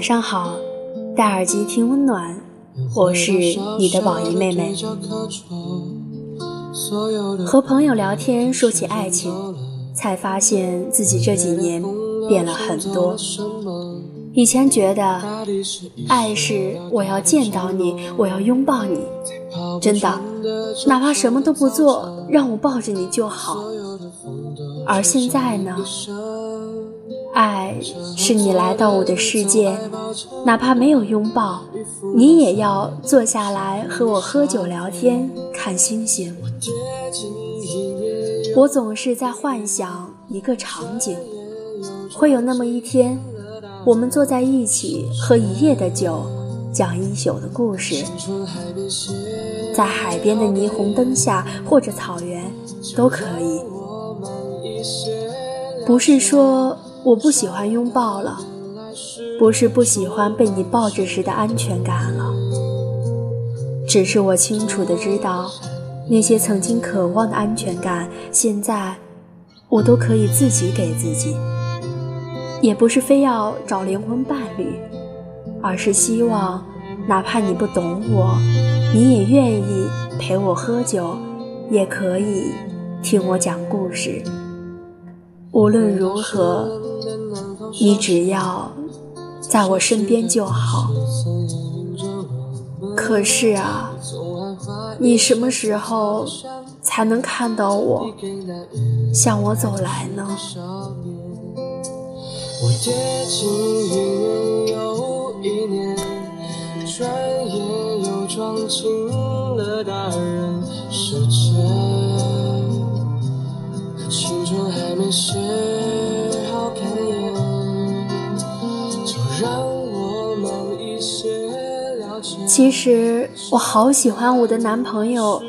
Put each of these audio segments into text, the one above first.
晚上好，戴耳机听温暖，我是你的宝仪妹妹。和朋友聊天，说起爱情，才发现自己这几年变了很多。以前觉得爱是我要见到你，我要拥抱你，真的，哪怕什么都不做，让我抱着你就好。而现在呢？爱是你来到我的世界，哪怕没有拥抱，你也要坐下来和我喝酒聊天、看星星。我总是在幻想一个场景，会有那么一天，我们坐在一起喝一夜的酒，讲一宿的故事，在海边的霓虹灯下，或者草原，都可以。不是说。我不喜欢拥抱了，不是不喜欢被你抱着时的安全感了，只是我清楚的知道，那些曾经渴望的安全感，现在我都可以自己给自己。也不是非要找灵魂伴侣，而是希望，哪怕你不懂我，你也愿意陪我喝酒，也可以听我讲故事。无论如何。你只要在我身边就好。可是啊，你什么时候才能看到我向我走来呢？其实我好喜欢我的男朋友，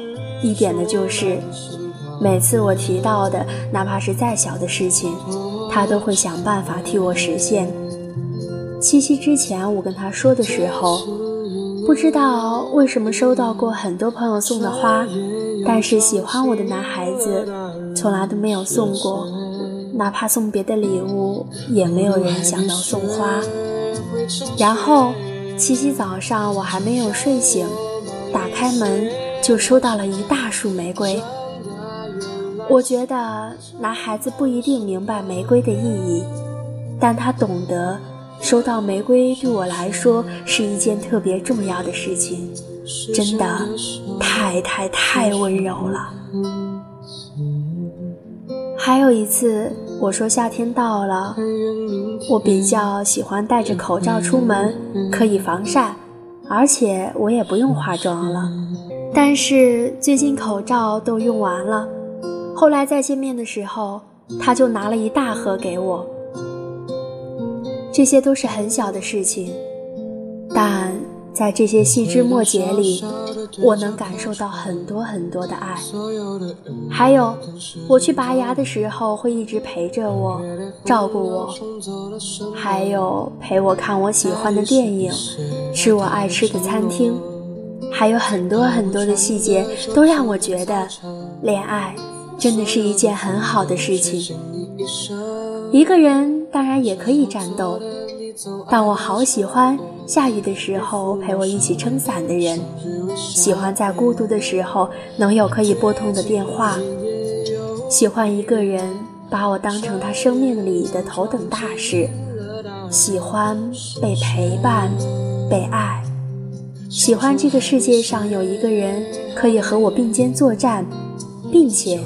一点的就是，每次我提到的，哪怕是再小的事情，他都会想办法替我实现。七夕之前我跟他说的时候，不知道为什么收到过很多朋友送的花，但是喜欢我的男孩子从来都没有送过，哪怕送别的礼物，也没有人想到送花。然后。七夕早上，我还没有睡醒，打开门就收到了一大束玫瑰。我觉得男孩子不一定明白玫瑰的意义，但他懂得收到玫瑰对我来说是一件特别重要的事情，真的太太太温柔了。还有一次，我说夏天到了，我比较喜欢戴着口罩出门，可以防晒，而且我也不用化妆了。但是最近口罩都用完了，后来再见面的时候，他就拿了一大盒给我。这些都是很小的事情，但。在这些细枝末节里，我能感受到很多很多的爱。还有，我去拔牙的时候，会一直陪着我，照顾我；还有陪我看我喜欢的电影，吃我爱吃的餐厅，还有很多很多的细节，都让我觉得，恋爱真的是一件很好的事情。一个人当然也可以战斗。但我好喜欢下雨的时候陪我一起撑伞的人，喜欢在孤独的时候能有可以拨通的电话，喜欢一个人把我当成他生命里的头等大事，喜欢被陪伴、被爱，喜欢这个世界上有一个人可以和我并肩作战，并且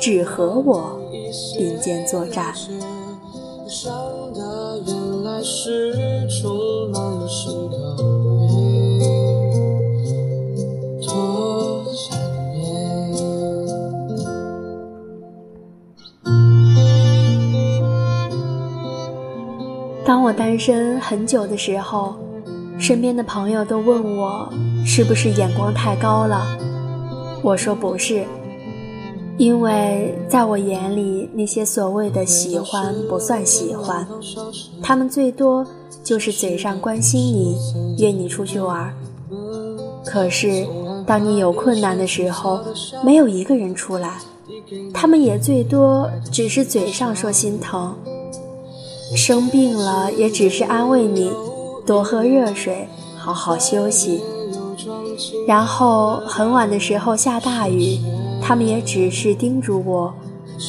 只和我并肩作战。还是充满了多缠绵。当我单身很久的时候，身边的朋友都问我是不是眼光太高了，我说不是。因为在我眼里，那些所谓的喜欢不算喜欢，他们最多就是嘴上关心你，约你出去玩。可是，当你有困难的时候，没有一个人出来，他们也最多只是嘴上说心疼。生病了，也只是安慰你，多喝热水，好好休息。然后很晚的时候下大雨，他们也只是叮嘱我，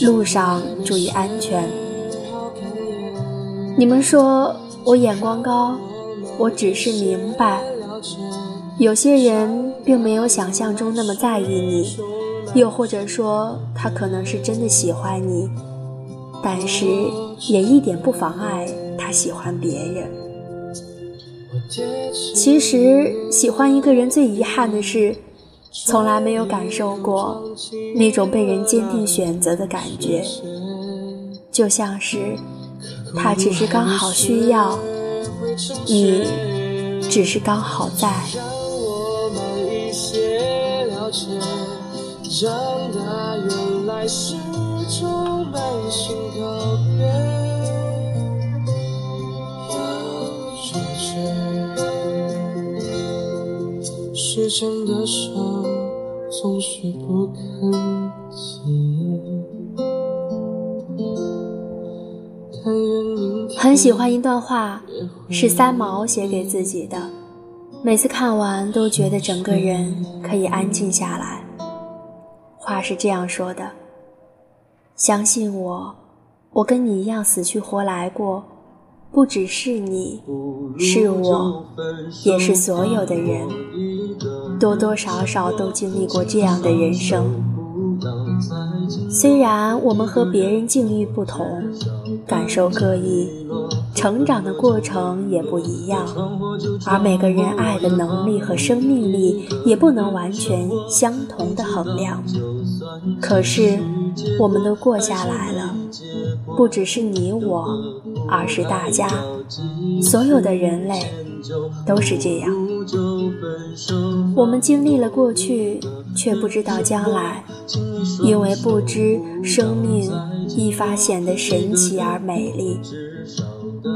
路上注意安全。你们说我眼光高，我只是明白，有些人并没有想象中那么在意你，又或者说他可能是真的喜欢你，但是也一点不妨碍他喜欢别人。其实，喜欢一个人最遗憾的是，从来没有感受过那种被人坚定选择的感觉。就像是，他只是刚好需要，你只是刚好在。的总是不肯很喜欢一段话，是三毛写给自己的。每次看完，都觉得整个人可以安静下来。话是这样说的：相信我，我跟你一样死去活来过。不只是你，是我，也是所有的人，多多少少都经历过这样的人生。虽然我们和别人境遇不同，感受各异，成长的过程也不一样，而每个人爱的能力和生命力也不能完全相同的衡量。可是，我们都过下来了，不只是你我。而是大家，所有的人类都是这样。我们经历了过去，却不知道将来，因为不知生命愈发显得神奇而美丽。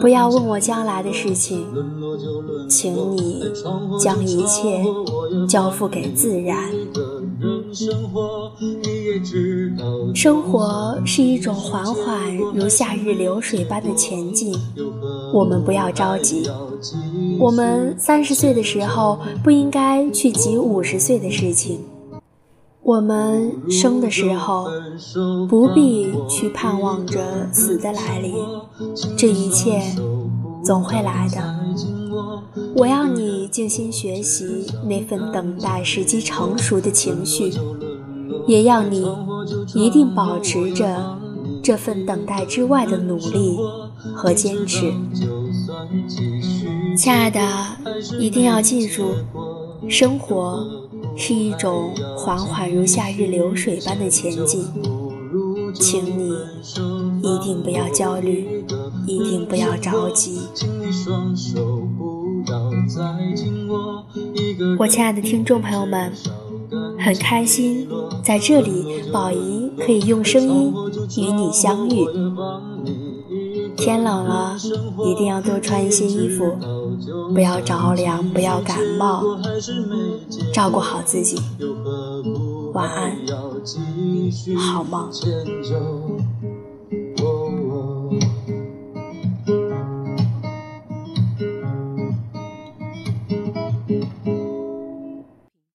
不要问我将来的事情，请你将一切交付给自然。生活是一种缓缓如夏日流水般的前进，我们不要着急。我们三十岁的时候不应该去急五十岁的事情，我们生的时候不必去盼望着死的来临，这一切总会来的。我要你静心学习那份等待时机成熟的情绪。也要你一定保持着这份等待之外的努力和坚持，亲爱的，一定要记住，生活是一种缓缓如夏日流水般的前进，请你一定不要焦虑，一定不要着急。我亲爱的听众朋友们。很开心，在这里，宝仪可以用声音与你相遇。天冷了，一定要多穿一些衣服，不要着凉，不要感冒，照顾好自己。晚安，好梦。